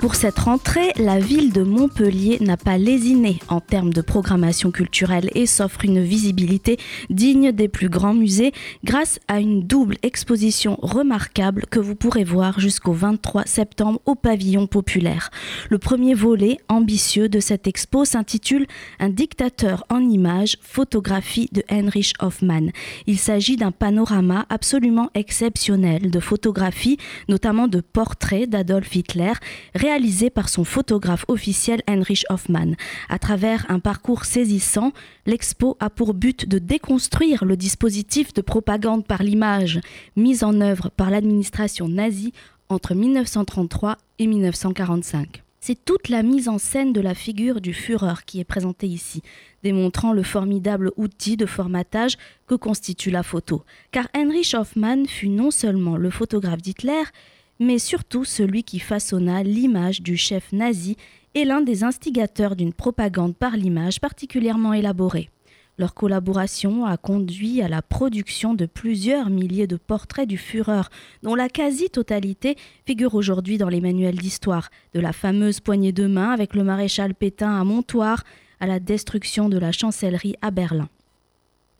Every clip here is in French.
Pour cette rentrée, la ville de Montpellier n'a pas lésiné en termes de programmation culturelle et s'offre une visibilité digne des plus grands musées grâce à une double exposition remarquable que vous pourrez voir jusqu'au 23 septembre au pavillon populaire. Le premier volet ambitieux de cette expo s'intitule Un dictateur en images, photographie de Heinrich Hoffmann. Il s'agit d'un panorama absolument exceptionnel de photographies, notamment de portraits d'Adolf Hitler, réalisé par son photographe officiel Heinrich Hoffmann. À travers un parcours saisissant, l'expo a pour but de déconstruire le dispositif de propagande par l'image mis en œuvre par l'administration nazie entre 1933 et 1945. C'est toute la mise en scène de la figure du Führer qui est présentée ici, démontrant le formidable outil de formatage que constitue la photo. Car Heinrich Hoffmann fut non seulement le photographe d'Hitler, mais surtout celui qui façonna l'image du chef nazi et l'un des instigateurs d'une propagande par l'image particulièrement élaborée. Leur collaboration a conduit à la production de plusieurs milliers de portraits du Führer, dont la quasi-totalité figure aujourd'hui dans les manuels d'histoire, de la fameuse poignée de main avec le maréchal Pétain à Montoire à la destruction de la chancellerie à Berlin.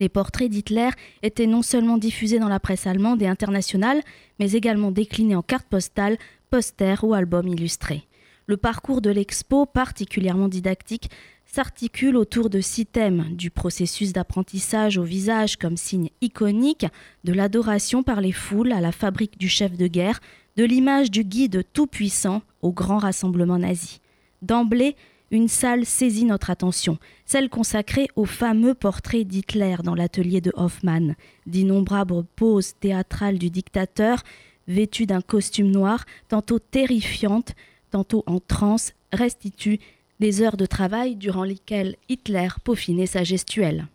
Les portraits d'Hitler étaient non seulement diffusés dans la presse allemande et internationale, mais également déclinés en cartes postales, posters ou albums illustrés. Le parcours de l'expo, particulièrement didactique, s'articule autour de six thèmes, du processus d'apprentissage au visage comme signe iconique, de l'adoration par les foules à la fabrique du chef de guerre, de l'image du guide tout-puissant au grand rassemblement nazi. D'emblée, une salle saisit notre attention, celle consacrée au fameux portrait d'Hitler dans l'atelier de Hoffmann. D'innombrables poses théâtrales du dictateur, vêtu d'un costume noir, tantôt terrifiante, tantôt en transe, restituent les heures de travail durant lesquelles Hitler peaufinait sa gestuelle.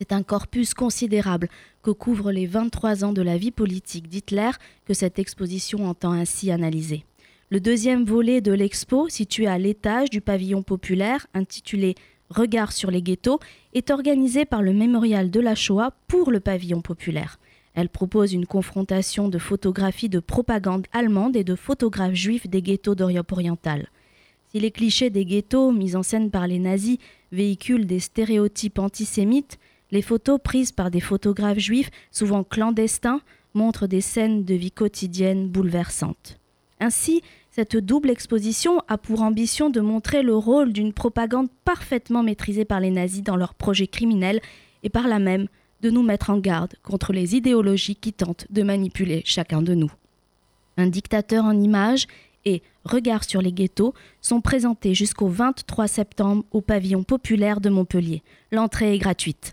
C'est un corpus considérable que couvrent les 23 ans de la vie politique d'Hitler que cette exposition entend ainsi analyser. Le deuxième volet de l'expo, situé à l'étage du pavillon populaire, intitulé Regard sur les ghettos, est organisé par le Mémorial de la Shoah pour le pavillon populaire. Elle propose une confrontation de photographies de propagande allemande et de photographes juifs des ghettos d'Orient oriental. Si les clichés des ghettos mis en scène par les nazis véhiculent des stéréotypes antisémites, les photos prises par des photographes juifs, souvent clandestins, montrent des scènes de vie quotidienne bouleversantes. Ainsi, cette double exposition a pour ambition de montrer le rôle d'une propagande parfaitement maîtrisée par les nazis dans leurs projets criminels et par là même de nous mettre en garde contre les idéologies qui tentent de manipuler chacun de nous. Un dictateur en images et Regard sur les ghettos sont présentés jusqu'au 23 septembre au pavillon populaire de Montpellier. L'entrée est gratuite.